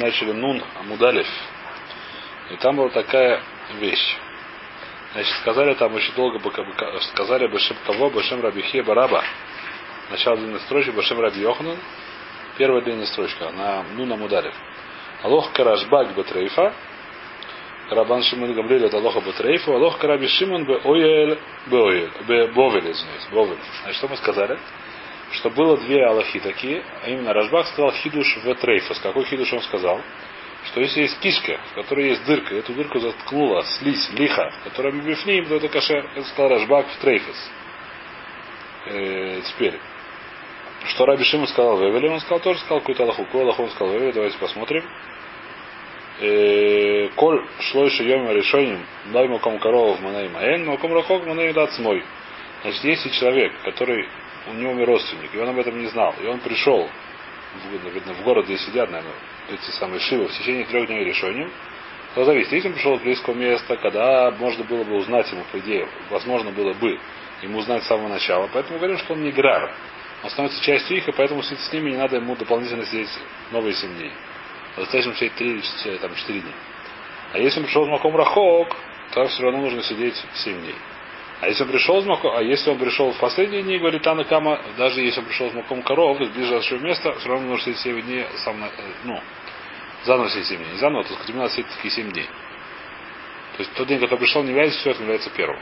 начали Нун Амудалев. И там была такая вещь. Значит, сказали там очень долго, сказали Башем кого, Башем Рабихе Бараба. Начало длинной строчки, Башем Раби Йоханан. Первая длинная строчка, на Нун Амудалев. Алох Карашбак Батрейфа. Рабан Шимон Гамлель это Алоха Батрейфа. Алох Караби Шимон Бе Оэль Бе Оэль. Бе Бовель, извиняюсь. Бовель. Значит, что мы сказали? Что было две Аллахи такие, а именно Рашбах сказал хидуш в трейфус. Какой хидуш он сказал? Что если есть кишка, в которой есть дырка, эту дырку заткнула слизь, лиха, которая бифним, то это кашер, это сказал Рашбах в трейфус. Э, теперь, что Раби Шимон сказал Вевели, он сказал тоже сказал какую-то Аллаху. Какую Аллаху он сказал Вевели, давайте посмотрим. Э, коль шло еще йома решением, дай маком корова в маней маэн, маком рахок маней дат смой. Значит, если человек, который у него умер родственник, и он об этом не знал. И он пришел, видно, в город, где сидят, наверное, эти самые шивы, в течение трех дней решением, то зависит. Если он пришел с близкого места, когда можно было бы узнать ему, по идее, возможно было бы ему узнать с самого начала. Поэтому говорим, что он не грар. Он становится частью их, и поэтому сидеть с ними не надо ему дополнительно сидеть новые 7 дней. Достаточно сидеть 3 или 4 дня. А если он пришел с Маком Рахок, то все равно нужно сидеть 7 дней. А если он пришел а если он пришел в последние дни, говорит Анна Кама, даже если он пришел с Маком коров, то есть ближайшего места, все равно нужно сидеть 7 дней, сам, э, ну, заново сидеть 7 дней. Не заново, то есть надо сидеть такие 7 дней. То есть тот день, который пришел, не является четвертым, является первым.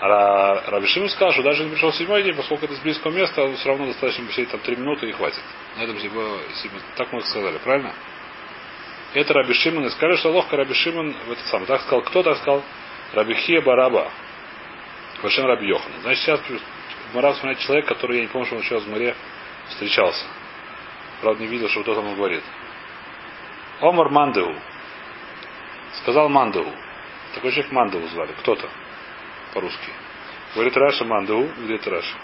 А Рабишим сказал, что даже если пришел седьмой день, поскольку это с близкого места, все равно достаточно посидеть там 3 минуты и хватит. На этом типа, так мы сказали, правильно? Это Раби Шимон, и сказали, что ловко Раби Шимон в этот самый. Так сказал, кто так сказал? Рабихия Бараба. Вашем Раби Йохан. Значит, сейчас Мара вспоминает человек, который, я не помню, что он сейчас в море встречался. Правда, не видел, что кто там говорит. Омар Мандеу. Сказал Мандеу. Такой человек Мандеу звали. Кто-то. По-русски. Говорит Раша Мандеу. Где это Раша?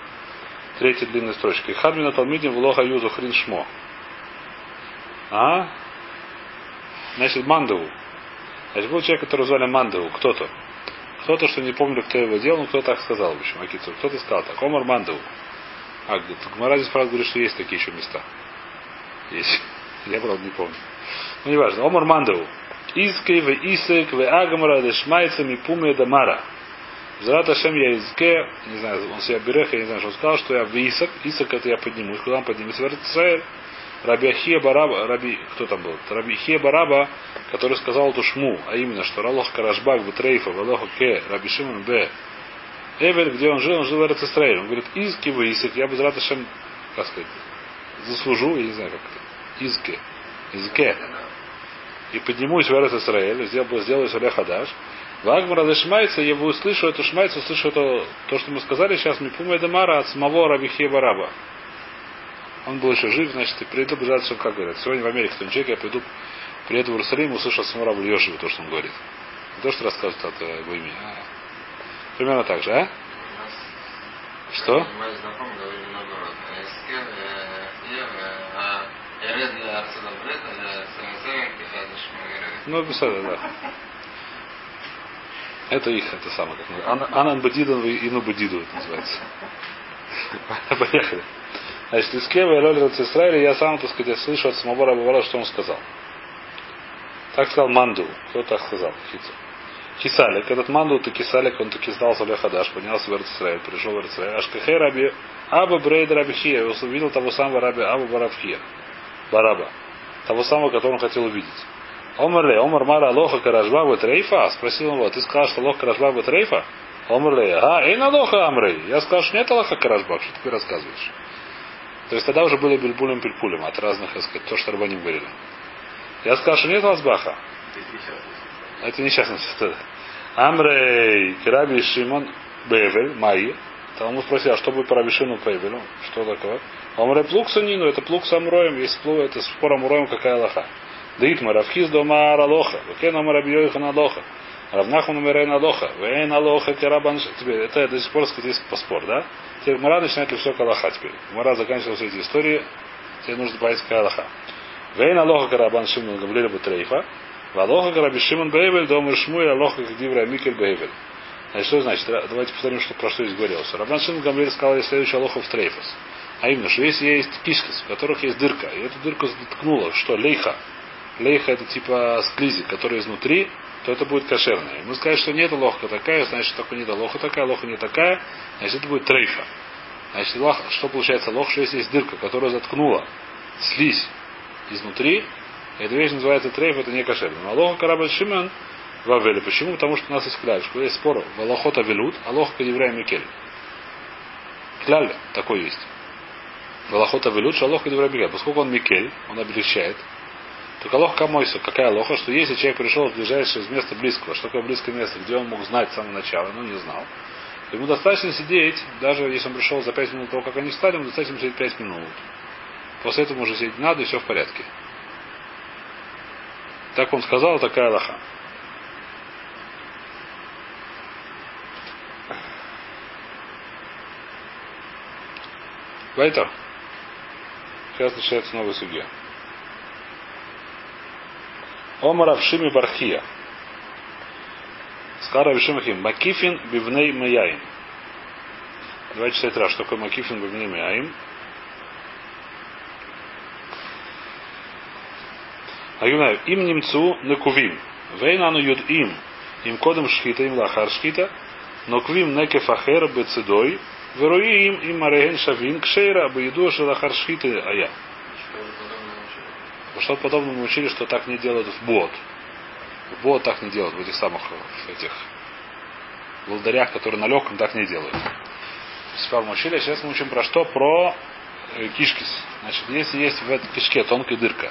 Третья длинная строчка. Хадмина Талмидин Влоха Юзу Хрин Шмо. А? Значит, Мандеу. Значит, был человек, который звали Мандеу. Кто-то. Кто-то, что не помню, кто его делал, но кто так сказал, в общем, Акицур. Кто-то сказал так. Омар Мандеу. А, Гмара здесь, правда, говорит, что есть такие еще места. Есть. Я, правда, не помню. Ну, неважно. Омар Мандеу. Изкей в Исек в Агамара Дешмайца Мипуме Дамара. Зрата Шем я изке, не знаю, он себя берех, я не знаю, что он сказал, что я в Исак, Исак это я поднимусь, куда он поднимется в Израиль. Раби Ахия Бараба, Раби, кто там был? Раби Ахия Бараба, который сказал эту шму, а именно, что Ралох Карашбак Бутрейфа, Валоха Ке, Раби Шимон Б. Эвель, где он жил, он жил в Эрцисраиле. Он говорит, Изки вы, Исик, я бы за Раташем, как сказать, заслужу, я не знаю, как это, Изке, Изке. И поднимусь в Эрцисраиле, сделаю, сделаю Соле Хадаш. Вагмара зашмается, я услышу эту шмайцу, услышу это, то, что мы сказали сейчас, Мипума Дамара от самого Рабихе Бараба. Он был еще жив, значит, и приеду бежать, что как говорят. Сегодня в Америке кто человек, я приду, приеду в Иерусалим, услышу от самого Раба Йошева то, что он говорит. Не то, что рассказывает от э, его имени. А. Примерно так же, а? Что? Ну, беседа, да. Это их, это самое, Анан Бадидан и Ину Бадиду это называется. Поехали. Значит, из Кева и Лоль Израиля я сам, так сказать, слышу от самого Раба что он сказал. Так сказал Манду. Кто так сказал? Хицу. Кисалик. Этот Манду, ты Кисалик, он таки знал Сале Хадаш, поднялся в Израиль, пришел в Израиль. Ашкахей Раби Аба Брейд Раби Хия. Увидел того самого Раби Аба Барабхия. Бараба. Того самого, которого он хотел увидеть. Омарле, Омар Мара Лоха Каражба Трейфа? Спросил его, ты сказал, что Лоха Каражба Трейфа? Омарле, а, эй на Лоха Амрей. Я сказал, что нет Лоха Каражба, что ты рассказываешь? То есть тогда уже были бельбулем пельпулем от разных, так сказать, то, что Рабаним говорили. Я сказал, что нет Лазбаха. Это несчастность. Это... Амрей, Краби Шимон, Бевель, Майи. Там ему спросил, а что будет по Раби Шимону Пейвелю? Что такое? Амрей плукса Нину, это плуг с Амроем, есть плуг, это спор Амроем, какая лоха. Дитма, Равхиз дома Аралоха, Векен Амраби Йохана Лоха. Равнахман умерей на лоха. Вейн алоха керабан. Теперь это до сих пор сказать, есть поспор, да? Теперь Мара начинает все калаха теперь. Мара заканчивала эти истории. Теперь нужно понять калаха. Вейн алоха карабан шимон гавлеля бутрейфа. Валоха караби шимон бейвель домер шмуй алоха кдивра микель бейвель. Значит, что значит? Давайте повторим, что про что здесь говорилось. Рабан Шимон Гамлель сказал следующий алоха в трейфас. А именно, что если есть кишкис, в которых есть дырка, и эту дырку заткнула, что лейха, лейха это типа слизи, которая изнутри, то это будет кошерное. Мы сказали, что нет лоха такая, значит, только нет лоха такая, лоха не такая, значит, это будет трейфа. Значит, лох, что получается лох, что если есть дырка, которая заткнула слизь изнутри, эта вещь называется трейф, это не кошерно. Но лоха карабаль шимен вавели. Почему? Потому что у нас есть кляж. Есть спор в лохота велют, а лоха кадевря микель. Кляль такой есть. Валахота велют, что Аллах кадевря Поскольку он микель, он облегчает, только Аллах камойса, какая лоха, что если человек пришел в ближайшее места близкого, что такое близкое место, где он мог знать с самого начала, но не знал, ему достаточно сидеть, даже если он пришел за пять минут того, как они встали, ему достаточно сидеть пять минут. После этого уже сидеть надо, и все в порядке. Так он сказал, такая лоха. Вайтер. Сейчас начинается новая судья. Омар Авшими Бархия. Скара Авшимахим. Макифин бивней маяим. Давайте читать раз, что такое Макифин бивней маяим. Аюнаю. Им немцу накувим. Вейнану юд им. Им кодом шхита, им лахар шхита. Но квим некефахер бецедой. Веруим им мареген шавин кшейра бееду шелахар шхита ая. Потому что подобно мы учили, что так не делают в бот. В бот так не делают, в этих самых в этих волдарях, которые на легком так не делают. Сперва мы учили, а сейчас мы учим про что? Про э, кишкис. Значит, если есть в этой кишке тонкая дырка,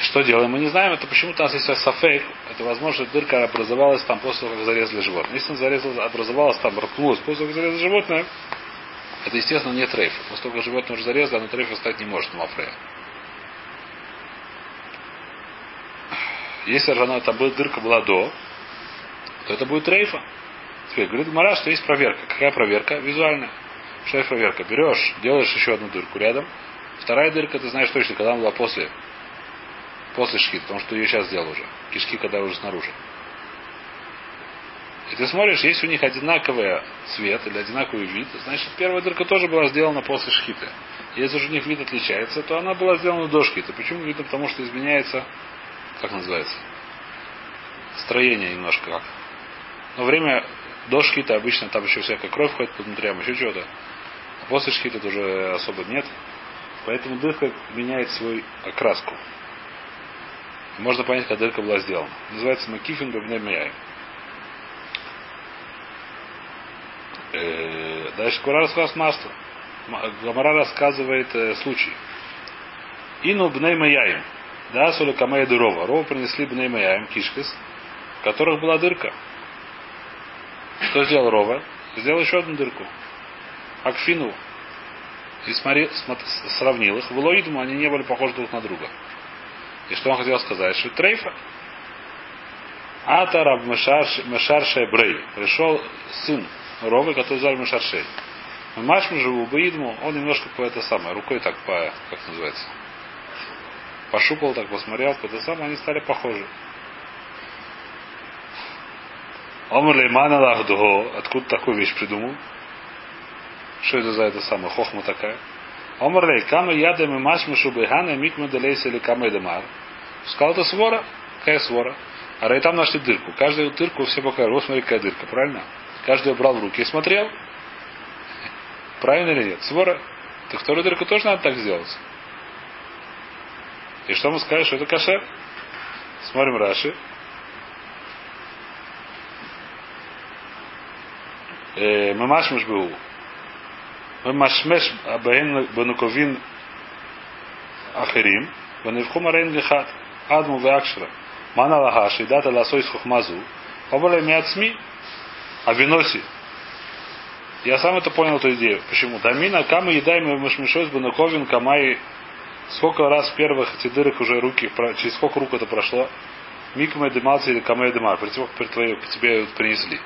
что делаем? Мы не знаем, это почему-то у нас есть сафейк. Это возможно, дырка образовалась там после того, как зарезали животное. Если она зарезала, образовалась там, проткнулась после того, как зарезали животное, это, естественно, не трейф. Как животное уже зарезано, оно трейфа стать не может, мафрея. Если она, там дырка была до, то это будет трейфа. Теперь говорит Мара, что есть проверка. Какая проверка? Визуальная. Что есть проверка? Берешь, делаешь еще одну дырку рядом. Вторая дырка, ты знаешь точно, когда она была после. После шхит, потому что ее сейчас сделал уже. Кишки, когда уже снаружи. И ты смотришь, если у них одинаковый цвет или одинаковый вид, значит первая дырка тоже была сделана после шхиты. Если же у них вид отличается, то она была сделана до шхиты. Почему видно? Потому что изменяется, как называется, строение немножко как. Но время до шхита обычно там еще всякая кровь ходит под внутрям, еще чего-то. А после шхита уже особо нет. Поэтому дырка меняет свою окраску. Можно понять, как дырка была сделана. Называется Макифин Бабнемияй. Э, дальше Кура рассказывает масло. Гамара рассказывает э, случай. Ину бней маяим. Да, соли камея дырова. Рова принесли бней маяим, кишкис, в которых была дырка. Что сделал Рова? Сделал еще одну дырку. Акфину. И смотри, сравнил их. В Лоидму они не были похожи друг на друга. И что он хотел сказать? Что трейфа. Атараб Мешарше Брей. Пришел сын Ровы, который звали Мушаршей. Машму живу Баидму, он немножко по это самое, рукой так по, как называется, пошупал так, посмотрел, по это самое, они стали похожи. Омр Леймана Лахдуго, откуда такую вещь придумал? Что это за это самое, хохма такая? Омр Лей, кама ядам и машму шубихана микма делейся или кама эдемар. Сказал, это свора. Какая свора? А Рей там нашли дырку. Каждую дырку все показали. Вот смотри, какая дырка, правильно? Каждый брал в руки и смотрел. Правильно или нет? Свора. ты вторую дырку тоже надо так сделать. И что мы скажем, что это кашер? Смотрим Раши. Э, Мамаш Мушбеу. Мамашмеш Абаин Бануковин Ахирим. Ваневхум Арейн Лихат. Адму Веакшра. Мана Лагаши. Дата Ласой Схухмазу. Обале Миацми. Авиноси. Я сам это понял, эту идею. Почему? Дамина, кама едаем мышмешой с банаковин, камай. Сколько раз в первых эти дырок уже руки, через сколько рук это прошло? Микма демалси или камай демар, при того, как тебе принесли.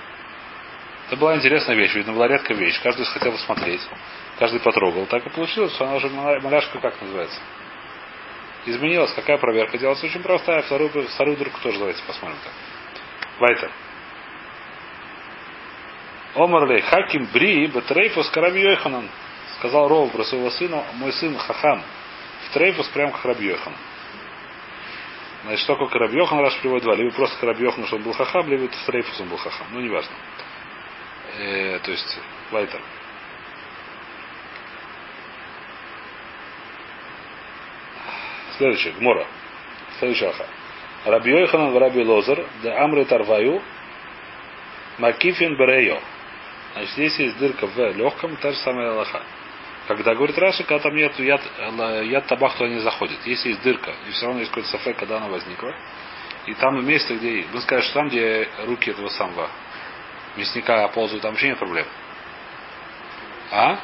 Это была интересная вещь, видно, была редкая вещь. Каждый хотел посмотреть. Каждый потрогал. Так и получилось, что она уже маляшка, как называется. Изменилась. Какая проверка делается? Очень простая. Вторую, вторую дырку тоже давайте посмотрим так. Вайтер. Омарлей Хаким Бри Бетрейфус Караби Йоханан. Сказал Ров про своего сына, мой сын Хахам. В Трейфус прям как Раби Йоханан. Значит, что такое Карабьехан, Раш приводит два. Либо просто Карабьехан, что он был хахам, либо в Трейфус он был хахам. Ну, неважно. Э, то есть, Вайтер. Следующий, Гмора. Следующий аха. Раби Йоханан в Раби Лозер, да Амры Тарваю, Макифин Берейо. Значит, здесь есть дырка в легком, та же самая лоха. Когда говорит Раши, когда там нет яд, яд табах, то не заходит. Если есть дырка, и все равно есть какой-то сафек, когда она возникла. И там место, где... Вы скажете, что там, где руки этого самого мясника ползают, там вообще нет проблем. А?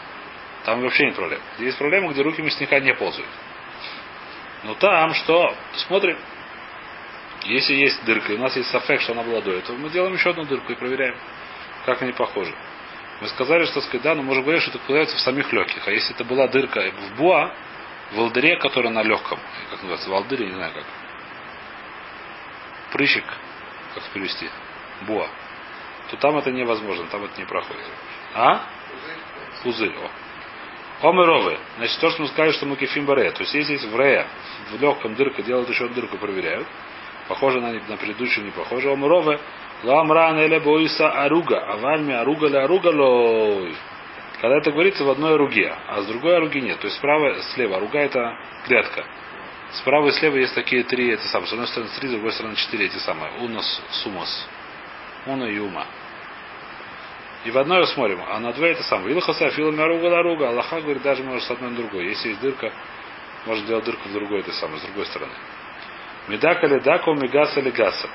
Там вообще нет проблем. Есть проблема, где руки мясника не ползают. Но там что? Смотрим. Если есть дырка, и у нас есть сафек, что она была до этого, мы делаем еще одну дырку и проверяем, как они похожи. Мы сказали, что сказать, да, но можем говорить, что это появляется в самих легких. А если это была дырка в буа, в волдыре, которая на легком, как называется, волдыре, не знаю как. Прыщик, как перевести, буа, то там это невозможно, там это не проходит. А? Пузырь. О. Омеровы. Значит, то, что мы сказали, что мы кефим баре. То есть, если есть в рея, в легком дырка, делают еще дырку, проверяют. Похоже на, на предыдущую, не похоже. Омеровы. Ламран эле боиса аруга. А вальми аруга ли аруга лой. Когда это говорится в одной аруге, а с другой аруги нет. То есть справа, слева. Аруга это грядка. Справа и слева есть такие три, это самое. С одной стороны три, с другой стороны четыре эти самые. Унос, сумос. Уна и ума. И в одной смотрим, а на две это самое. Илхаса филами аруга ларуга. Аллаха говорит, даже может с одной на другой. Если есть дырка, может делать дырку в другой, это самое, с другой стороны. Медака ли дака, мегаса ли гаса.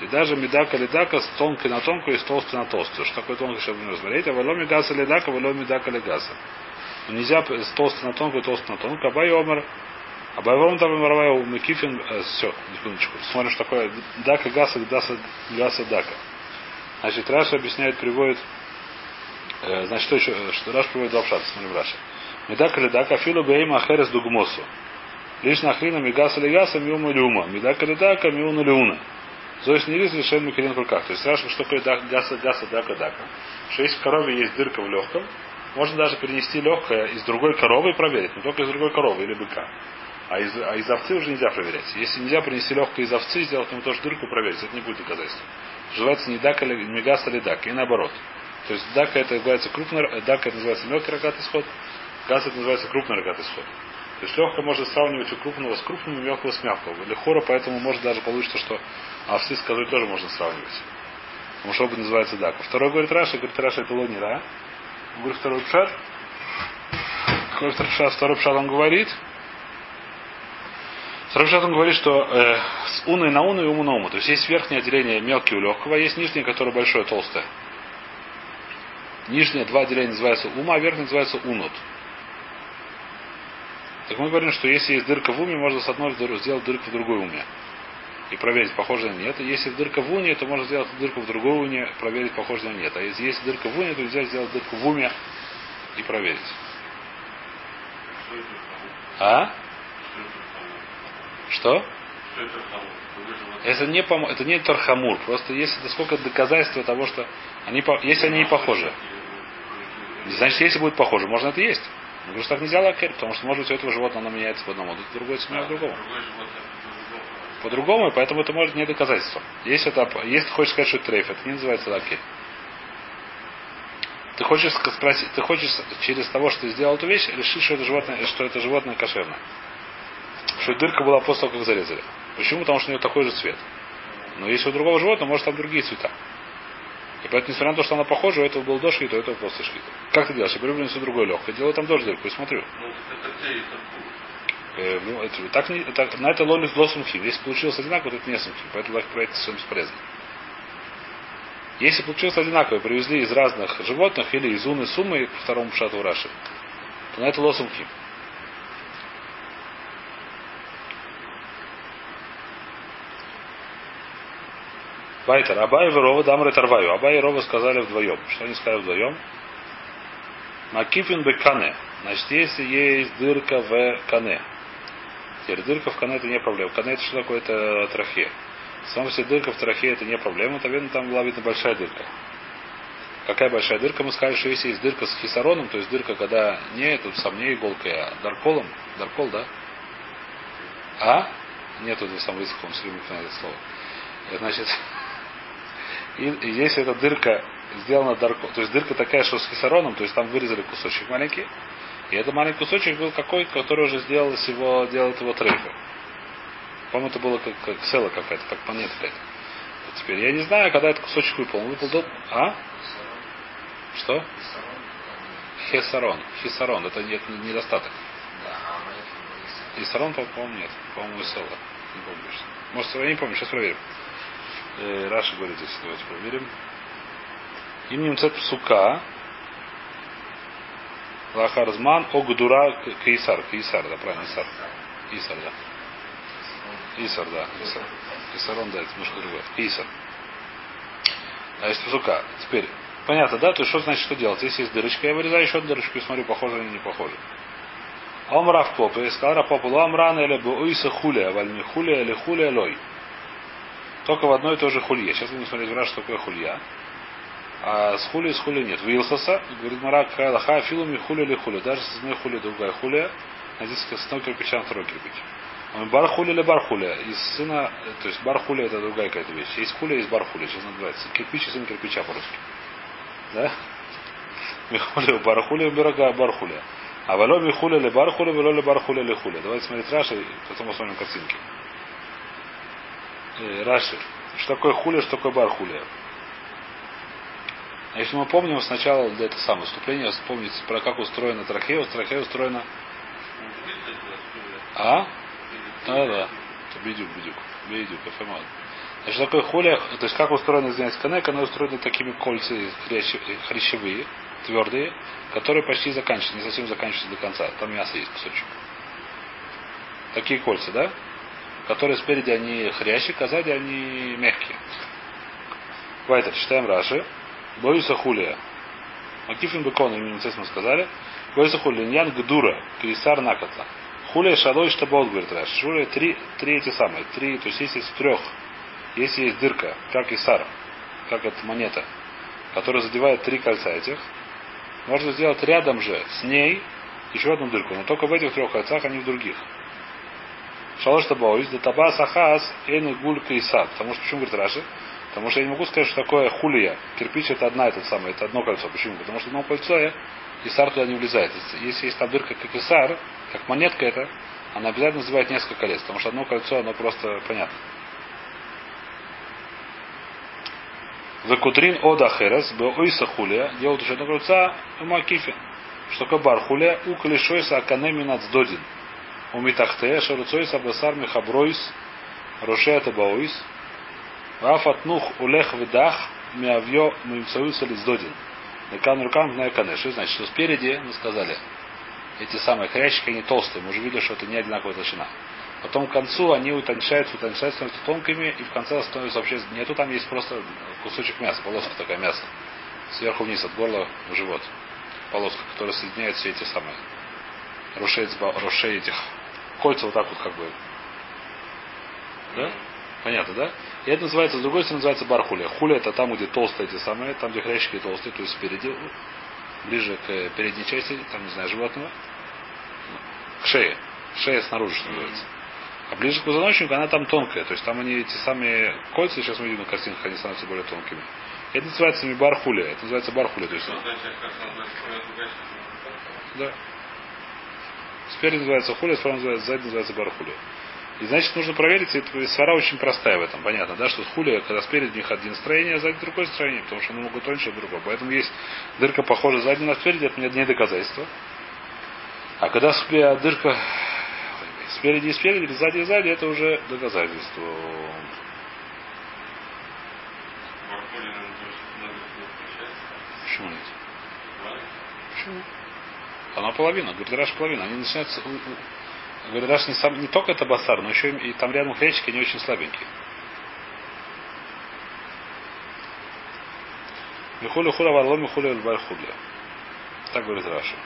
И даже медака ледака с тонкой на тонкую и с толстой на толстую. Что такое тонкое, сейчас будем разбирать. А валоми гаса ледака, валоми дака легаса. Нельзя с толстой на тонкую, толстой на тонкую. Абай омар. Абай омар там омаравая у Мекифин. Э, все, секундочку. Смотрим, что такое дака гаса, гаса, гаса дака. Значит, Раша объясняет, приводит. Э, значит, что еще? Что Раш приводит два пшата. Смотрим Раша. Медака ледака филу бейма ахерес дугмосу. Лишь нахрина мигаса легаса миума люма. Медака ледака миуна люна. Зоис не решен микрин в руках. То есть спрашивают, что такое гаса, гаса, дака, дака. Что если в корове есть дырка в легком, можно даже перенести легкое из другой коровы и проверить. Но только из другой коровы или быка. А из, а из овцы уже нельзя проверять. Если нельзя принести легкое из овцы, сделать ему тоже дырку проверить, это не будет доказательством. Желается не дака, или не гаса или дака, и наоборот. То есть дака это называется крупный, э, дака это называется мелкий рогатый сход, газ это называется крупный рогатый сход. То есть легко можно сравнивать у крупного с крупным и мелкого с мелкого. Или хора, поэтому может даже получится, что овцы с козой тоже можно сравнивать. Потому что оба называется дака. Второй говорит Раша, говорит Раша это лонира. Он говорит второй пшат. Второй пшат? Второй пшат он говорит. Второй пшат он говорит, что э, с уной на уну и уму на уму. То есть есть верхнее отделение мелкие у легкого, а есть нижнее, которое большое, толстое. Нижнее два отделения называются ума, а верхнее называется унут. Так мы говорим, что если есть дырка в уме, можно с одной сделать дырку в другой уме. И проверить, похоже на нет. Если дырка в уне, то можно сделать дырку в другой уне, проверить, похоже на нет. А если есть дырка в уне, то нельзя сделать дырку в уме и проверить. А? Что? Это не, пом... это не Тархамур. Просто есть это сколько доказательства того, что они, если они не похожи. Значит, если будет похоже, можно это есть. Говорю, что так нельзя лакерь, потому что может быть у этого животного оно меняется в одном, а другое семья в другом. По-другому, и поэтому это может не доказательство. Если, это, если ты хочешь сказать, что это трейф, это не называется лакерь. Ты хочешь спросить, ты хочешь через того, что ты сделал эту вещь, решить, что это животное, что это животное кошерное. Что дырка была после того, как зарезали. Почему? Потому что у нее такой же цвет. Но если у другого животного, может там другие цвета. И поэтому, несмотря на то, что она похожа, у этого был до шхита, у этого после шхита. Как ты делаешь? Я беру принесу другой легкое, делаю там тоже дырку и смотрю. Ну, э, ну, это, так не, это, на это лолит лосумхи. Если получилось одинаково, то это не сумхи. Поэтому лайк проект совершенно бесполезно. Если получилось одинаково, привезли из разных животных или из уны суммы по второму шату Раши, то на это лосумхи. Вайтер. Абай и Рова дамры тарваю. Абай и Рова сказали вдвоем. Что они сказали вдвоем? Макифин бы кане. Значит, если есть дырка в кане. Теперь дырка в кане это не проблема. Кане это что такое? Это трахея. Сам себе дырка в трахе это не проблема. Это, видно, там была видно большая дырка. Какая большая дырка? Мы сказали, что если есть дырка с хисароном, то есть дырка, когда не тут сам не иголкой, а дарколом. Даркол, да? А? Нет этого самого он все время это слово. Значит, и, если эта дырка сделана даркол, то есть дырка такая, что с хисароном, то есть там вырезали кусочек маленький, и этот маленький кусочек был какой, который уже сделал его, делает его трейфер. По-моему, это было как, как села какая-то, как монета какая-то. Теперь я не знаю, когда этот кусочек выпал. Он выпал до... А? Что? Хесарон. Хисарон. Это нет недостаток. Хисарон, по-моему, нет. По-моему, села. Не помню. Может, я не помню, сейчас проверим. Э, Раша говорит здесь. Давайте проверим. Им немцет сука. Лахарзман Огдура Кейсар. Кейсар, да, правильно, Исар. Исар, да. Исар, да. Исар. Исарон, да, это немножко другое. Исар. А если сука. Теперь, понятно, да? То есть что значит, что делать? Если есть дырочка, я вырезаю еще одну дырочку и смотрю, похоже или не похоже. Омрав попа. И сказал Рапопа, Ламран или Буиса Хулия, Вальми Хулия или Хулия Лой. Только в одной и той же хулье. Сейчас будем смотреть в что такое хулья. А с хули с хули нет. Вилхаса, говорит Марак Ха филуми хули или хули. Даже с одной хули другая хулия. А здесь с одной кирпича на второй кирпич. Он бар хули или бар хуля. Из сына, то есть бар хуля это другая какая-то вещь. Есть хуля, есть бар хуля. Сейчас называется. Кирпич и сын кирпича по-русски. Да? Михуля бар хуля, бирага бар хуля. А вало михуля или бар хуля, вало ли бар хуля или хуля. Давайте смотреть Раши, потом посмотрим картинки. Э, Раши. Что такое хуля, что такое бар хуля? А если мы помним сначала для этого самого вступления, вспомните про как устроена трахея. Трахея устроена... А? Да, да. Бедюк, бедюк. Бедюк, эфемад. Значит, такое хуля, то есть как устроена, извиняюсь, канек, она устроена такими кольцами хрящевые, твердые, которые почти заканчиваются, не совсем заканчиваются до конца. Там мясо есть кусочек. Такие кольца, да? Которые спереди они хрящик, а сзади они мягкие. Вайтер, читаем Раши. Боюса хулия. Макифин бекон, мы сказали. Боюса хулия. Ньян гдура. Кейсар накатла. Хулия шалой штабот, говорит Раш. Шулия три, три эти самые. Три, то есть если из трех. Если есть дырка, как Исар, как это монета, которая задевает три кольца этих, можно сделать рядом же с ней еще одну дырку, но только в этих трех кольцах, а не в других. Шалош табоис, да таба сахас, эйн гуль кейсар. Потому что, почему говорит Раши? Потому что я не могу сказать, что такое хулия. Кирпич это одна, это самое, это одно кольцо. Почему? Потому что одно кольцо Исар туда не влезает. Если есть там дырка, как Исар, как монетка это, она обязательно называет несколько колец. Потому что одно кольцо, оно просто понятно. Векутрин ода херес, ойса хулия, делают еще одно кольца, макифин. Что такое бар хулия, у калишойса аканеми нацдодин. У митахте, шаруцойса басар михабройс, рошея табаойс, Рафатнух улех выдах миавьё мимцаюса лиздодин. Некан рукам на канеши. Значит, что спереди, мы сказали, эти самые хрящики, они толстые. Мы уже видели, что это не одинаковая толщина. Потом к концу они утончаются, утончаются, становятся тонкими, и в конце становится вообще нету, там есть просто кусочек мяса, полоска такая мяса. Сверху вниз от горла в живот. Полоска, которая соединяет все эти самые рушей, рушей этих кольца вот так вот как бы. Да? Понятно, да? И это называется, с другой стороны, называется бархуля. Хуля это там, где толстые эти самые, там, где хрящики толстые, то есть спереди, ближе к передней части, там, не знаю, животного, к шее. Шея снаружи, что называется. А ближе к позвоночнику она там тонкая. То есть там они эти самые кольца, сейчас мы видим на картинках, они становятся более тонкими. Это называется бархуля. Это называется бархуля. То есть, да. Спереди называется хуля, справа называется, сзади называется бархуля. И значит, нужно проверить, эта свара очень простая в этом. Понятно, да, что хули, когда спереди у них один строение, а сзади другое строение, потому что они могут тоньше другое. Поэтому есть дырка похожа сзади на спереди, это не доказательство. А когда дырка спереди и спереди, или сзади и сзади, это уже доказательство. Почему нет? Почему? Она половина, говорит, Раш половина. Они начинаются Говорит, даже не, сам, не только это басар, но еще и там рядом хрящики не очень слабенькие. Михуля хуля варло михуля эльбай хуля. Так говорит Раша.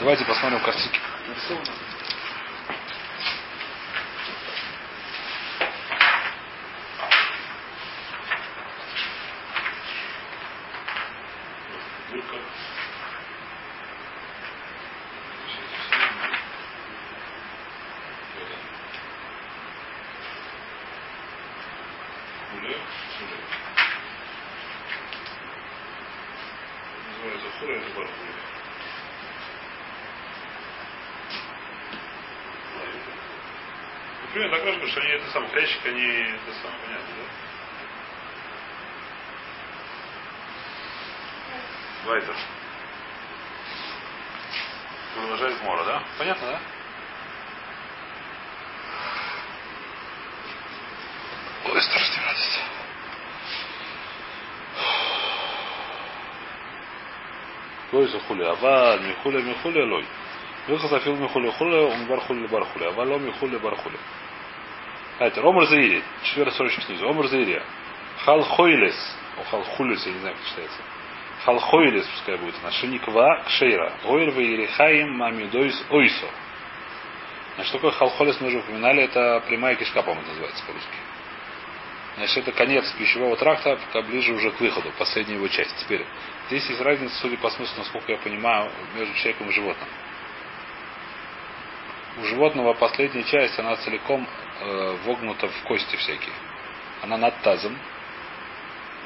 Давайте посмотрим картинки. Называется хуля, это бархуля. Например, так важно, что они это самое, крещик, они это самое, понятно, да? Вайтер. Продолжает Мора, да? Понятно, да? Ой, страшная радость. Лой захули, аваль, михуля, михуля, лой. Выхазафил михуля, хуля, он бар хуля, бар хуля, аваль, ло михуля, бар хуля. Это Омар Заири, четвертый строчек снизу. Омар Заири. Хал Хойлес. О, Хал Хулес, я не знаю, как читается. Хал Хойлес, пускай будет. Нашиниква Кшейра. Ойр Вейрихаим Мамидойс Ойсо. Значит, такое халхолес мы уже упоминали, это прямая кишка, по-моему, называется по-русски. Значит, это конец пищевого тракта, ближе уже к выходу, последняя его часть. Теперь, здесь есть разница, судя по смыслу, насколько я понимаю, между человеком и животным. У животного последняя часть, она целиком э, вогнута в кости всякие. Она над тазом.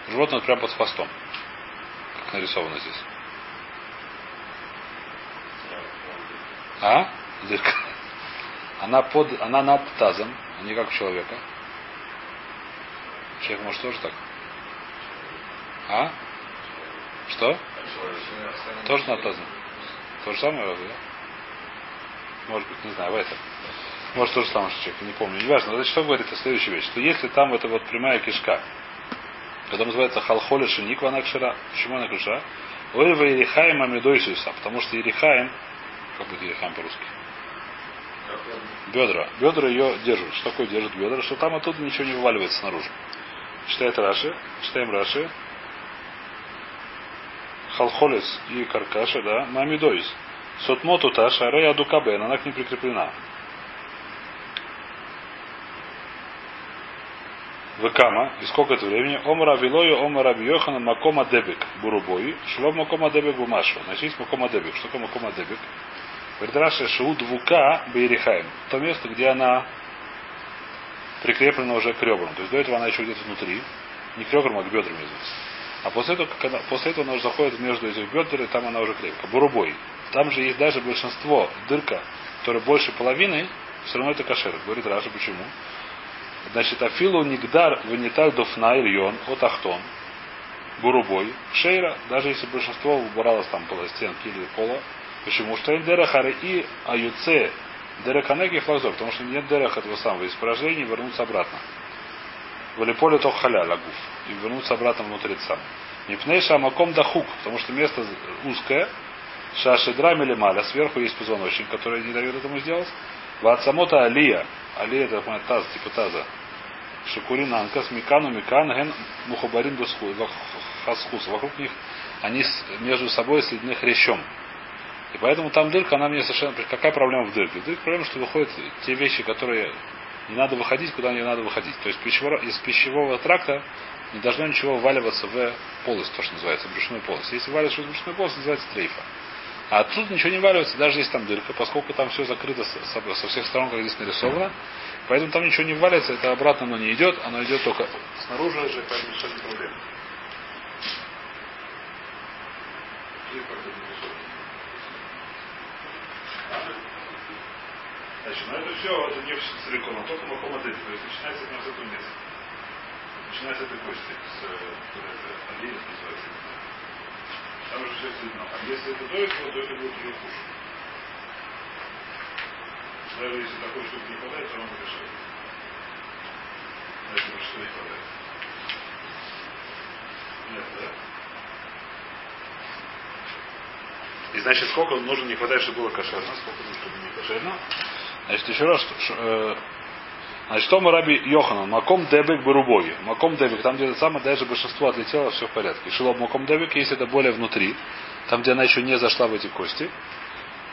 Животное прямо под хвостом. Как нарисовано здесь. А? Дырка. Она, под, она над тазом, а не как у человека. Человек может тоже так? А? Что? Тоже над тазом. То же самое, да? Может быть, не знаю, в этом. Может, то же самое, что человек, не помню. Не важно. Значит, что говорит о следующей вещи? Что если там это вот прямая кишка, которая называется халхоля шиник ванакшира, почему она круша? Ойва Ерихаем Амидойсуса, потому что Ерихаем, как будет Ерихаем по-русски? Бедра. Бедра ее держат. Что такое держит бедра? Что там оттуда ничего не вываливается снаружи. Читает Раши. Читаем Раши. Халхолес и Каркаша, да. Мамидойс. Сотмоту Таша, Рея Дукабен, она к ним прикреплена. Векама, и сколько это времени? Омара Вилою, Омара Бьохана, Макома Дебек, Бурубой, Шло Макома Дебек Бумашу. Значит, есть Макома Дебек. Что такое Макома Дебек? Говорит Раша, Шау Двука Бейрихаем. То место, где она прикреплена уже к ребрам. То есть до этого она еще где-то внутри. Не к ребрам, а к бедрам извините. А после этого, когда, после этого она уже заходит между этих бедер, и там она уже крепко. Бурубой. Там же есть даже большинство дырка, которая больше половины, все равно это кошер. Говорит Раша, почему? Значит, Афилу Нигдар Ваниталь Дофна Ильон от Ахтон. Бурубой. Шейра, даже если большинство убралось там по стенки или пола. Почему? Что Дерахары и Аюце Дереханеги Флазор, потому что нет Дерех этого самого испражения вернуться обратно. Валиполе то халя лагуф. И вернуться обратно внутрь сам. Мипнейша Маком Дахук, потому что место узкое, Шашидра Мелемаля, сверху есть позвоночник, который не дает этому сделать. Вацамота Алия, Алия это таз, типа таза. Шикурин Анкас, Микану, Микан, Ген, Мухабарин, Хасхус. Вокруг них они между собой соединены хрящом. И поэтому там дырка, она мне совершенно... Какая проблема в дырке? В дырке проблема, что выходят те вещи, которые не надо выходить, куда не надо выходить. То есть пищевого, из пищевого тракта не должно ничего вваливаться в полость, то, что называется, брюшную полость. Если валивается в брюшную полость, называется трейфа. А отсюда ничего не валивается, даже если там дырка, поскольку там все закрыто со, всех сторон, как здесь нарисовано. Поэтому там ничего не валивается, это обратно оно не идет, оно идет только снаружи же, поэтому совершенно не. Значит, ну это все, это не целиком, а только макомадык. То есть начинается с этого места. Начинается с этой кости, с алиес называется. Там уже все видно. А если это до этого, то это будет уже хуже. Даже если такой штуки не хватает, то он решает. Значит, что не хватает. Нет, да? И значит, сколько нужно не хватает, чтобы было кошерно, сколько нужно, чтобы не кошерно. Значит, еще раз, что, э, значит, Тома Раби Йоханан, Маком Дебек Барубоги. Маком Дебек, там, где самое, даже большинство отлетело, все в порядке. Шилоб Маком Дебек, если это более внутри, там, где она еще не зашла в эти кости.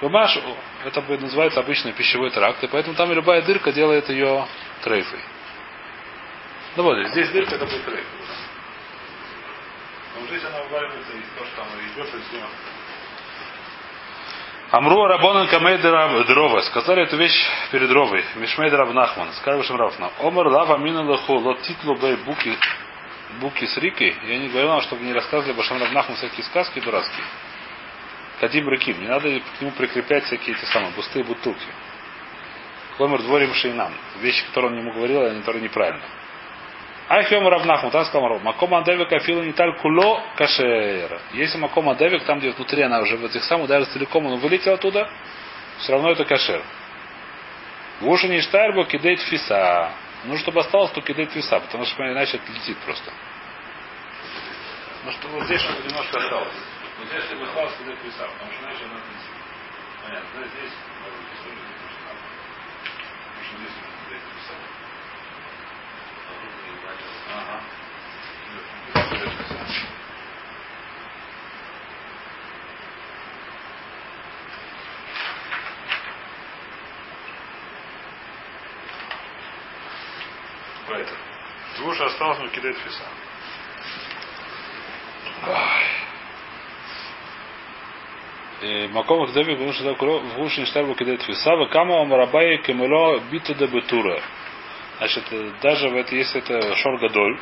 Бумаш, это называется обычный пищевой тракт, и поэтому там любая дырка делает ее трейфой. Ну вот, здесь дырка, это будет трейф. Но здесь она вываливается из того, что там идет, и. Амру Рабонан Камей Дрова. Сказали эту вещь перед Ровой. Мишмей Раб Нахман. Сказали Шам Рафна. Омар Лава Мина Лаху Лот Бей Буки Буки с Рикой. Я не говорил вам, чтобы не рассказывали Башам Раб Нахман всякие сказки дурацкие. Кадим Раким. Не надо к нему прикреплять всякие эти самые пустые бутылки. Кломер дворим шейнам. Вещи, которые он ему говорил, они которые неправильно. Айхем Равнахму, там сказал Макома Девика фила не так куло кашер. Если Макома Девик, там где внутри она уже в этих самых, даже целиком он вылетел оттуда, все равно это кашер. В уши не штайрбо кидает фиса. Ну, чтобы осталось, то кидает фиса, потому что иначе это летит просто. Ну, что вот здесь что-то немножко осталось. Вот здесь, если бы осталось, кидает фиса, потому что иначе она летит. Понятно, да, здесь, может быть, тоже Потому что здесь кидает фиса. Ага. Поэтому. Двуша осталось, но кидает фиса. מקום הקדמי גמור שדה כולו, והוא שנשתר בו כדי תפיסה, וכמה אמרביי כמלוא ביטו דבטורה. Значит, даже в это, если это шоргадоль,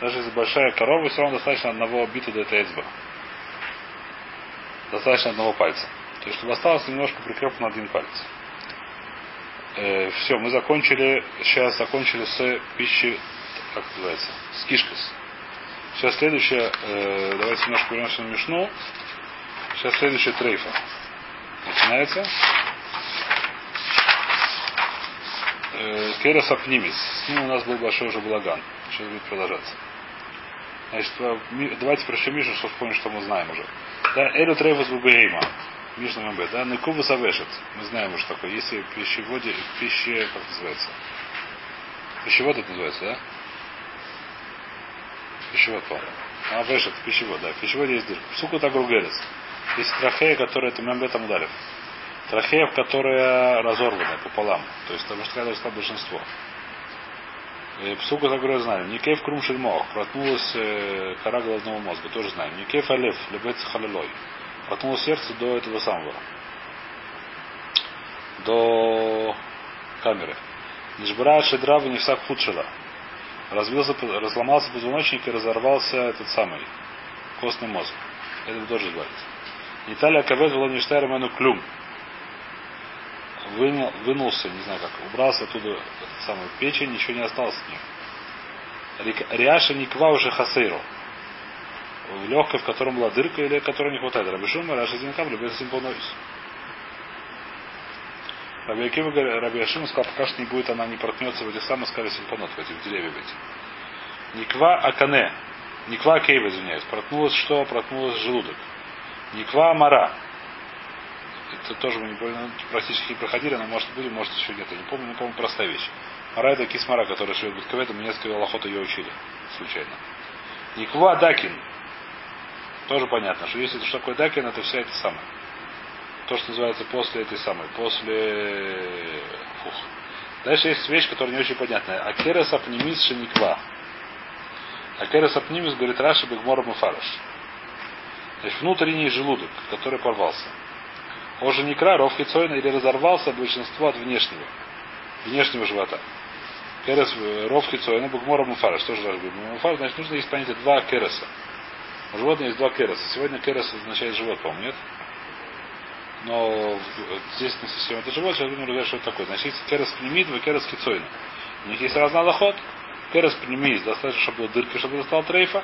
даже если большая корова, все равно достаточно одного бита до этой эцба. Достаточно одного пальца. То есть, чтобы осталось немножко прикреплено один палец. Э, все, мы закончили, сейчас закончили с пищей, как называется, с кишкой. Сейчас следующее, э, давайте немножко вернемся на Мишну. Сейчас следующее трейфа. Начинается. Э, כרס הפנימית. С ним у нас был большой уже балаган. Сейчас будет продолжаться. Значит, давайте прочтем Мишну, чтобы вспомнить, что мы знаем уже. Да, אלו טריפות בבהמה. Мишна Мамбе. Да, נקובת הוושט. Мы знаем уже такое. Если в пищеводе, в пище, как называется? Пищевод это называется, да? Пищевод, по-моему. А, вешет, пищевод, да. В есть дырка. Суку Тагругерес. Есть трахея, которая это Мамбе там ударив. Трахеев, которая разорвана пополам. То есть, потому что стало большинство. Псука, которую знаем. Никейв крум шельмох. Протнулась э, кора головного мозга. Тоже знаем. Никейв алев. Лебец халилой. Протнулось сердце до этого самого. До камеры. Нишбра шедрава не всак худшила. Разбился, разломался позвоночник и разорвался этот самый костный мозг. Это тоже говорится. Италия кавет была не штайр клюм вынул, вынулся, не знаю как, убрался оттуда самый печень, ничего не осталось от нее. Риаша Никва уже Хасейро. В легкой, в котором была дырка или которой не хватает. Рабишума, Раша Зинкам, любит Симпоновис. Раби Акива, Раби Ашима сказал, пока что не будет, она не проткнется в этих самых, сказали, симпонот, в этих деревьях эти. Никва Акане. Никва Кейва, извиняюсь. Проткнулась что? Проткнулась желудок. Никва Мара это тоже мы не помню, практически не проходили, но может будем, может еще нет. Я не помню, но помню простая вещь. Мара это кисмара, которая шьет Гудкавет, мы несколько лохот ее учили. Случайно. Никва Дакин. Тоже понятно, что если что такое Дакин, это вся эта самая. То, что называется после этой самой, после... Фух. Дальше есть вещь, которая не очень понятная. Акерес апнимис шениква. Акерес апнимис, говорит Раши Бегмора Мафараш. Значит, внутренний желудок, который порвался. Он же не кра, ров хицойна или разорвался большинство от внешнего. Внешнего живота. Керес ров хицойна, бугмора муфара. Что же должно быть? Муфара, значит, нужно есть понятие два кереса. У животного есть два кереса. Сегодня керес означает живот, по-моему, нет? Но здесь не совсем это живот, сейчас будем разбирать, что это такое. Значит, есть керес пнемид, и керес хицойна. У них есть разный лоход. Керес пнемид, достаточно, чтобы была дырка, чтобы достал трейфа.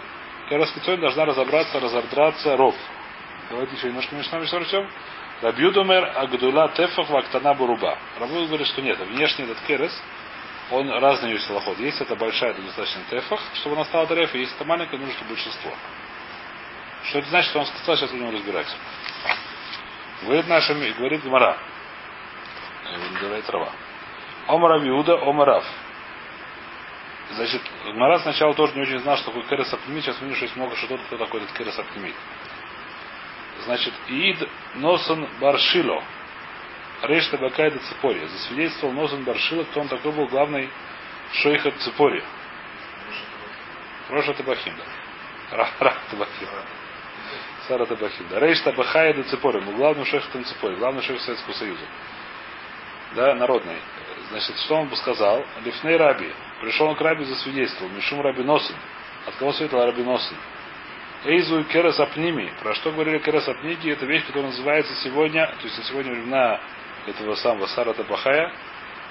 Керес хицойна должна разобраться, разордраться ров. Давайте еще немножко между все Рабьюдумер Агдула Тефах Вактана Буруба. Рабу говорит, что нет, внешний этот керес, он разный есть лоход. Есть это большая, это достаточно тефах, чтобы она стала тареф, есть это маленькая, нужно, чтобы большинство. Что это значит, что он сказал, сейчас будем разбирать. Говорит наша, говорит Гмара. Говорит трава. Омара Иуда, Омарав. Значит, Гмара сначала тоже не очень знал, что такое керес апнемит. Сейчас видишь, что есть много что кто такой этот керес апнемит. Значит, Иид Носон Баршило. Решта Бакайда Цепори. Засвидетельствовал Носон Баршило, кто он такой был главный шейх от Цепори. Роша Табахим, да. Ра Табахим. Сара Табахим. Да, Рейш Табахая до Цепорим. Главный шеф Танцепоре. Главный шеф Советского Союза. Да, народный. Значит, что он бы сказал? Лифней Раби. Пришел он к Раби за свидетельством. Мишум Раби Носин. От кого светил Раби Носин? Эйзу и Керес Апними. Про что говорили Керес Апники? Это вещь, которая называется сегодня, то есть на сегодня времена этого самого Сара Табахая.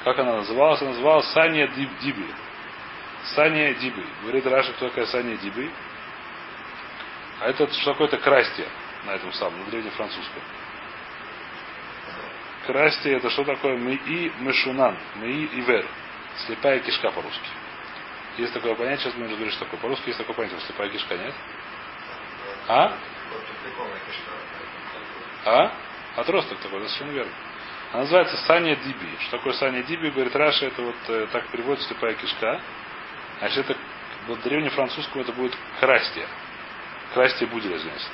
Как она называлась? Она называлась Саня Диби. Саня Диби. Говорит Раша, кто такая Саня Диби. А это что такое-то крастие на этом самом, на древнефранцузском. Крастие это что такое мы и мешунан, мы и ивер. Слепая кишка по-русски. Есть такое понятие, сейчас будем разбирать, что такое. По-русски есть такое понятие, слепая кишка, нет? А? А? Отросток такой, да, совершенно верно. Она называется Саня Диби. Что такое Саня Диби? Говорит Раша, это вот э, так переводится слепая кишка. Значит, это вот древнефранцузском это будет крастия. Крастия будет, извиняюсь.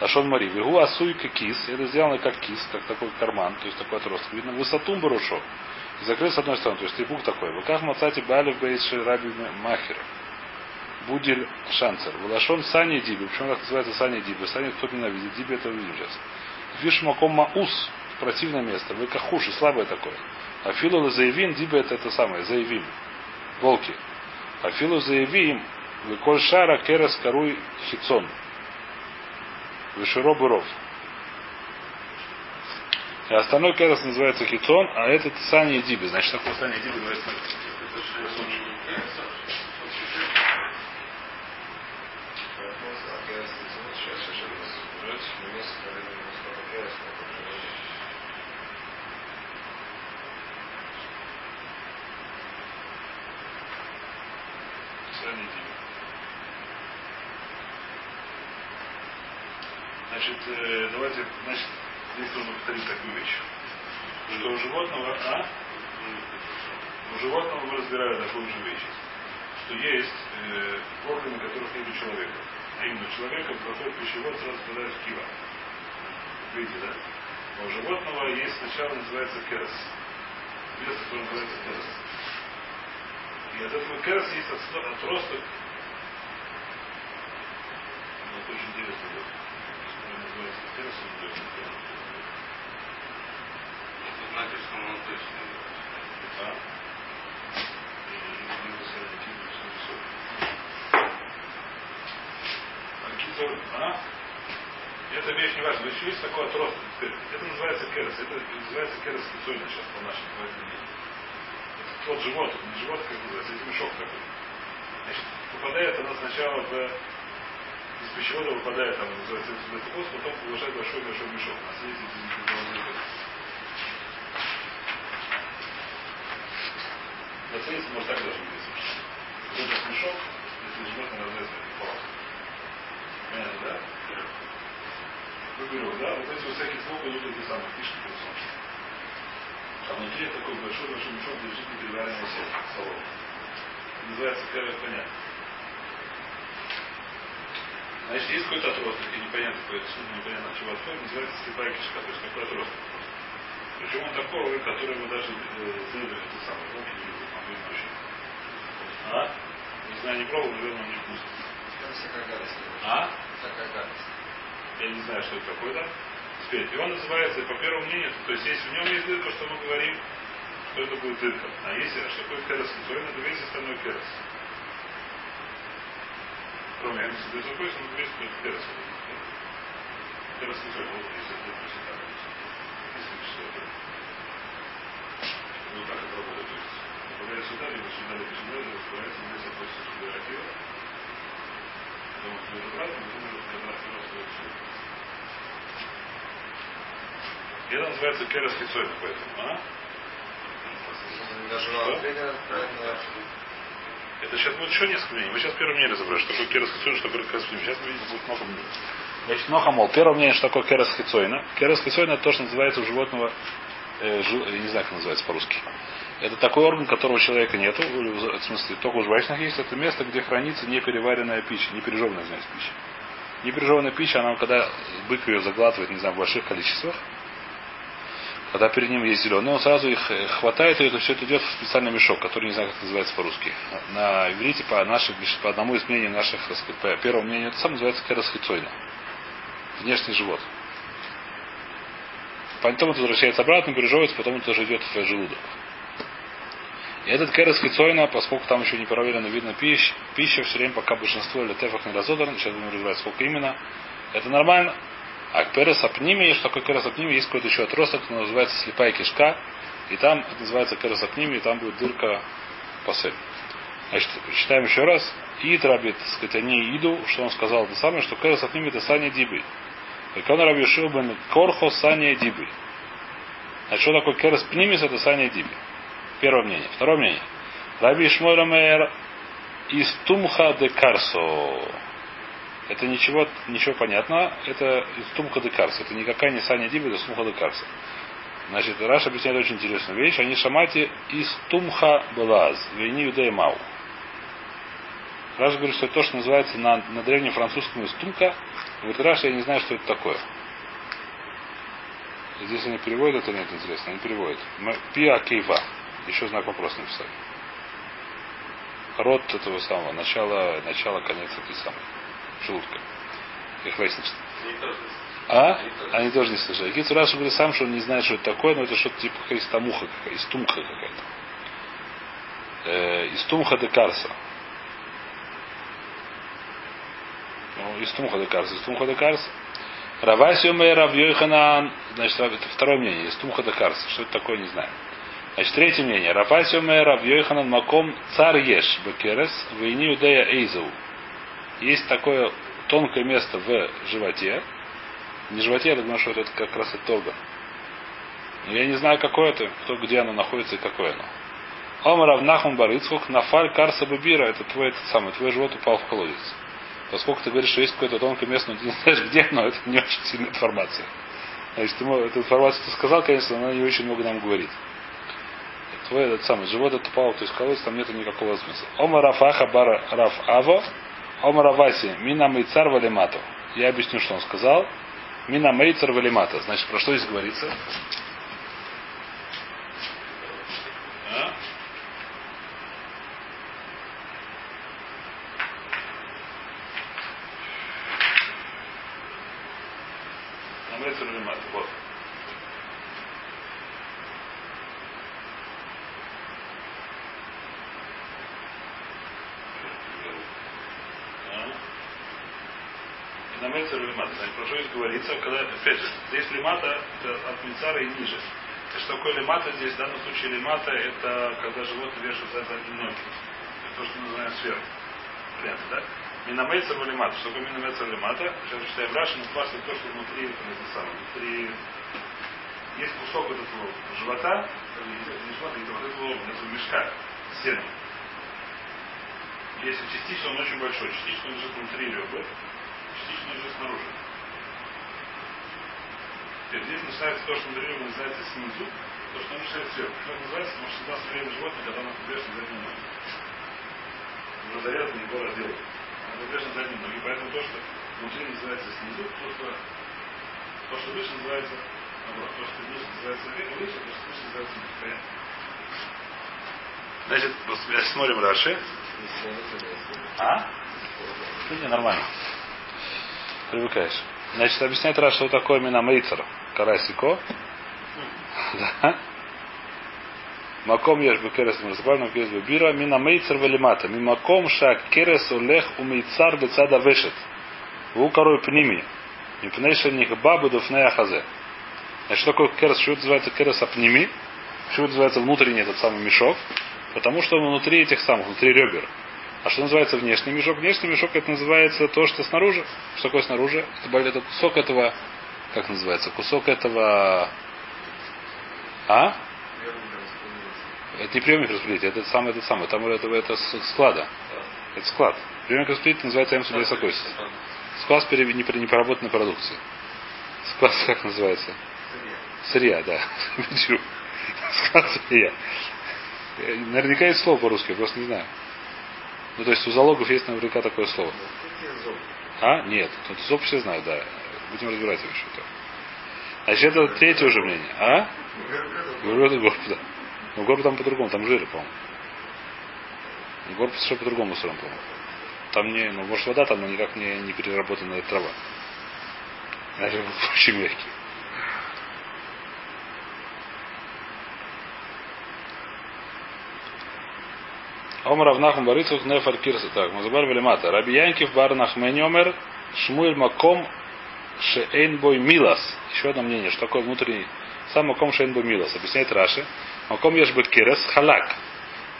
Ашон Мари. Вегу асуйка кис. Это сделано как кис, как такой карман, то есть такой отросток. Видно, высоту барушо. И закрыт с одной стороны, то есть трибук такой. Вы как мацати балев бейс раби махер. Будель шанцер. Валашон сани диби. Почему так называется сани диби? Сани кто ненавидит. Диби это увидим сейчас. Виш маком маус. Противное место. Вы кахуши, слабое такое. А филу заявим, диби это это самое, заявим. Волки. А филу заявим, вы коль шара керес каруй хитсон. Виширо буров. И остальной керес называется хитсон, а этот сани диби. Значит, такой сани диби называется Сани диби. Значит, э, давайте, значит, здесь нужно повторить такую вещь. Что у животного, а? У животного мы разбирали такую же вещь. Что есть э, органы, которых нет у человека. А именно у человека проходит пищевод, сразу попадает в кива. Видите, да? А у животного есть сначала называется керас. Место, которое называется керас. И от этого керас есть отросток. Ну, это очень интересно будет. Называется Это что он точно не посадить кибу, все высокий. А кизор, а? Это вещь не важна. Еще есть такой отросток. Это называется керес. Это называется керес специально сейчас по-нашему. Это тот живот, не живот, как называется, это мешок такой. Значит, попадает она сначала в из пищевода выпадает, там хвост, потом продолжает большой-большой мешок. А сидите, Наследство может так даже быть. Этот мешок, если животное называется пополам. Понятно, да? Выберем, да? Вот эти вот всякие звуки идут эти самые фишки персон. А внутри такой большой-большой мешок лежит непереваренное сено, солома. Называется кэрет, Значит, есть какой-то отросток, и непонятно, какой-то непонятно от чего отходит, называется слепая кишка, то есть какой отросток. Причем он такой, который мы даже э, зрели, это самое, волки не любят, он не очень. А? Не знаю, не пробовал, наверное, не вкусно. всякая гадость. А? Всякая гадость. Я не знаю, что это такое, да? Теперь, и он называется, по первому мнению, то есть если в нем есть дырка, что мы говорим, что это будет дырка. А если, а что такое керос лицоин, это весь остальной керос. Безукойса, он весь только керос. Керос лицоин, вот если это дырка всегда если что это. Вот так это работает. Есть, попадает сюда, либо сюда, либо сюда, либо разбирается, здесь относится сюда ракета. Потом будет обратно, потом может обратно раз сюда. И это называется хитсой, поэтому, а? Даже Что? Это сейчас будет еще несколько мнений. Мы сейчас первое мнение разобрали, что такое керес хитсойна, что такое хитсойна. Сейчас мы видим, будет много мнений. Значит, Нохамол. Первое мнение, что такое керес хитсойна. Керес хитсойна это то, что называется у животного, э, жу- не знаю, как называется по-русски. Это такой орган, которого у человека нету, в смысле, только у животных есть. Это место, где хранится непереваренная пища, непережеванная, пища. Непережеванная пища, она когда бык ее заглатывает, не знаю, в больших количествах, когда перед ним есть зеленый, он сразу их э, хватает, и это все это идет в специальный мешок, который не знаю, как называется по-русски. На иврите, по, наших, по одному из мнений наших, по первому мнению, это сам называется керас хитсойна. внешний живот. Потом это возвращается обратно, пережевывается, потом это уже идет в желудок. И этот керес поскольку там еще не проверено, видно пища, пища все время, пока большинство или тефах не разодрано, сейчас будем разбирать, сколько именно, это нормально. А керес апними, что такое керес апними, есть какой-то еще отросток, но называется слепая кишка, и там это называется керес апними, и там будет дырка пасель. Значит, читаем еще раз. И трабит, так сказать, они иду, что он сказал, это самое, что керес апними это саня дибы. Как Раби Шилбен Корхо Саня Дибы. А что такое Керес Пнимис, это Саня Диби. Первое мнение. Второе мнение. Раби Шмойрамер из Тумха де Карсо. Это ничего, ничего понятно. Это из Тумха де Карсо. Это никакая не Саня Диби, это Тумха де Карсо. Значит, Раша объясняет очень интересную вещь. Они шамати из Тумха Белаз. Вейни Юдея Мау. Раша говорит, что это то, что называется на, на древнем французском из Тумка. Говорит, Раша, я не знаю, что это такое. Здесь они переводят, это нет, интересно, они переводят. Пиа кейва. Еще знак вопрос написали. Рот этого самого, начало, начало, конец этой самой. Желудка. Их лестница. А? Они тоже не слышали. Гицу Раша говорит сам, что он не знает, что это такое, но это что-то типа из тамуха, из тумха какая-то. Э, из тумха де карса. Ну, из тумха де карса. Из тумха де карса. Равасиуме Рав Йоханан, значит, это второе мнение, из Тумха Карса. Что это такое, не знаю. Значит, третье мнение. Рафасиуме Рав Йоханан Маком Цар Еш Бекерес Вейни Юдея Эйзау. Есть такое тонкое место в животе. Не животе, я думаю, что это как раз это орган. Но я не знаю, какое это, кто, где оно находится и какое оно. Омар Авнахум Барыцхук, Нафаль Карса Бабира, это твой этот самый, твой живот упал в колодец. Поскольку ты говоришь, что есть какое-то тонкое место, но ты не знаешь где, но это не очень сильная информация. Значит, ты, эту информацию ты сказал, конечно, но она не очень много нам говорит. Твой этот самый живот упал, то есть колодец, там нету никакого смысла. Ома Рафаха Бар Раф Аво, Ома Раваси, Мина Мейцар Валимато. Я объясню, что он сказал. Мина Мейцар Валимата. Значит, про что здесь говорится? А? Мейцар Валимата. Вот. на Мейцер Лимата. Значит, про что здесь говорится, когда, опять же, здесь Лимата это от Мицара и ниже. И что такое Лимата здесь, в данном случае Лимата, это когда животное вешает за задние ноги. Это то, что мы называем сверху. Понятно, да? Минамейцер Лимата. Что такое Минамейцер Лимата? Сейчас читаем Раши, но спрашивает то, что внутри, это самое, внутри есть кусок вот этого живота, не живота, это вот этого, этого мешка, стены. Если частично он очень большой, частично он лежит внутри ребер, частично уже снаружи. Теперь здесь начинается то, что внутри ребра называется снизу, то, что начинает сверху. Что называется? Потому что всегда смотрели животное, когда оно подвешено задние ноги. Уже зарезано, его разделали. Оно подвешено задние ноги. Поэтому то, что внутри называется снизу, то, что, то, что выше называется наоборот. То, что выше называется выше, то, что выше называется ниже. Понятно? Значит, смотрим Раши. А? Не, нормально привыкаешь. Значит, объясняет раз, что такое мина мейцер. Карасико. Да. Маком ешь бы керес мразбальном керес бы бира. Мина мейцер велимата. Мимаком ша керес олех у мейцар бецада вешет. Ву корой пними. Мипнейша нихбабу дуфнея хазе. Значит, что такое керес? Это называется керес апними? Что называется внутренний этот самый мешок? Потому что внутри этих самых, внутри ребер. А что называется внешний мешок? Внешний мешок это называется то, что снаружи. Что такое снаружи? Это, это кусок этого, как называется, кусок этого, а? Это не приемник распределителя, это самое, это самое, там это, это склада. Это склад. Приемник распределителя называется МСУ Бесакойсис. Склад непереработанной продукции. Склад как называется? Сырья, да. Склад сырья. Наверняка есть слово по-русски, просто не знаю. Ну, то есть у залогов есть наверняка такое слово. А? Нет. Тут зоб все знают, да. Будем разбирать его еще. Значит, это третье уже мнение. А? Говорю, это горб, да. Но горб там по-другому, там жиры, по-моему. Горб совершенно по-другому устроен, по-моему. Там не, ну, может, вода там, но никак не, не переработанная трава. Значит, очень мягкий. Омар Авнахм Барицух Нефар Кирса. Так, мата. Раби Янкив Бар Нахмени Омер Шмуэль Маком Шейнбой Милас. Еще одно мнение, что такое внутренний. Сам Маком Шейнбой Милас. Объясняет Раши. Маком Ешбе Кирес Халак.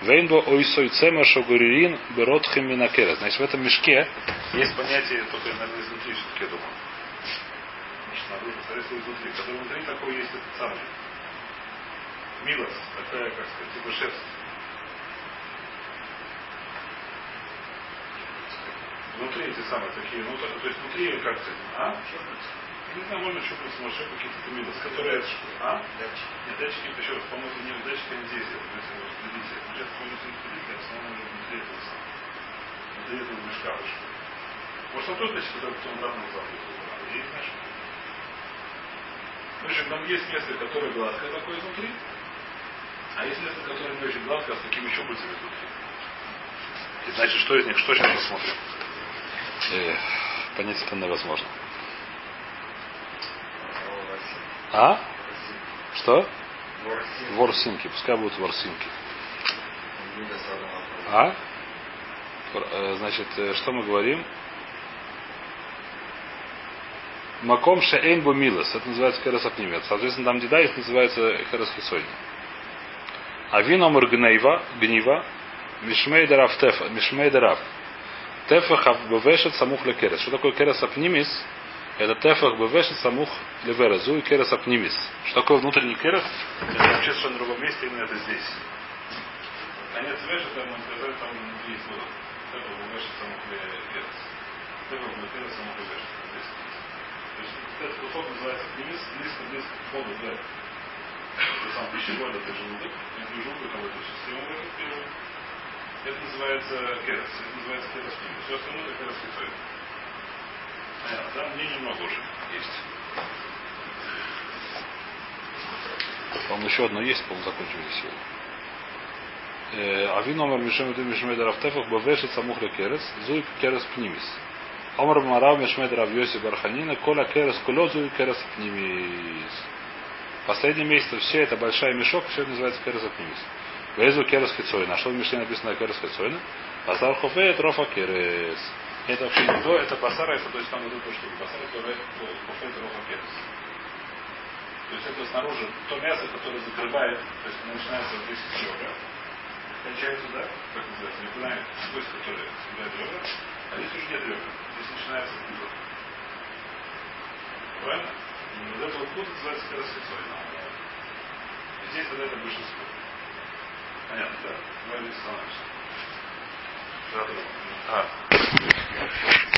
Вейнбо Ойсой Цема Шогуририн Беротхем Минакерес. Значит, в этом мешке есть понятие, только, наверное, изнутри все-таки, я думаю. Снаружи, соответственно, изнутри. Который внутри такой есть этот самый. Милос. Такая, как сказать, типа шерсть. Внутри эти самые такие, ну, то, то есть внутри как сказать, а? Не знаю, можно щупальца, может, еще какие-то милос, которые? А? Нет, датчики, это еще раз, по-моему, не датчики, здесь, это, то есть, вы следите. Мы сейчас можем следить, а в основном уже внутри этого самого. Внутри этого мешка вышло. Может, он тот датчик, который потом не знаю, что это. В общем, там есть место, которое гладкое такое изнутри, а есть место, которое не очень гладкое, а с такими щупальцами внутри. И значит, что из них, что сейчас посмотрим? Э, понять это невозможно. А? Что? Ворсинки. Пускай будут ворсинки. А? Э, Значит, э, что мы говорим? Маком шеэйн милос. Это называется керас апнимет. Соответственно, там деда их называется керас хисойни. А вино гнейва, гнива, мишмейдерав тефа, мишмейдерав. Тефах бевешет самух лекерес. Что такое керес апнимис? Это тефах бевешет самух леверезу и керес апнимис. Что такое внутренний керес? Это вообще совершенно другом месте, именно это здесь. Конец вешет, там мы сказали, там внутри есть вода. Тефах бевешет самух лекерес. Тефах бевешет самух левешет. То есть этот кусок называется апнимис, близко-близко к входу в это сам пищевод, это желудок. Между желудком это система первый. Это называется керес. Это называется пними. Все остальное это керес кицой. Понятно, да? Мне немного уже есть. По-моему, еще одно есть, по-моему, закончили сегодня. Ави номер Мишемеду Мишмеда Рафтефах Бавешет Самухля Керес, Зуй Керес Пнимис. Омар Марав Мишмеда Рав Йоси Барханина, Коля Керес Куло Зуй Керес Пнимис. Последний месяц все это большая мешок, все это называется Керес Пнимис. Везу Керес Хицойна. А что в Мишне написано Керес Хицойна? Басар Хофе Трофа Керес. Это вообще не то, это басар, это то есть там идут штуки. Басар это Хофе Трофа Керес. То есть это снаружи то мясо, которое закрывает, то есть начинается вот здесь ребра, кончается, да, как называется, начинает кость, которая съедает ребра, а здесь уже нет ребра. Здесь начинается пудра. Правильно? Вот это вот пудра называется керасхицой. Здесь вот это большинство. Понятно, да? Не становимся. А.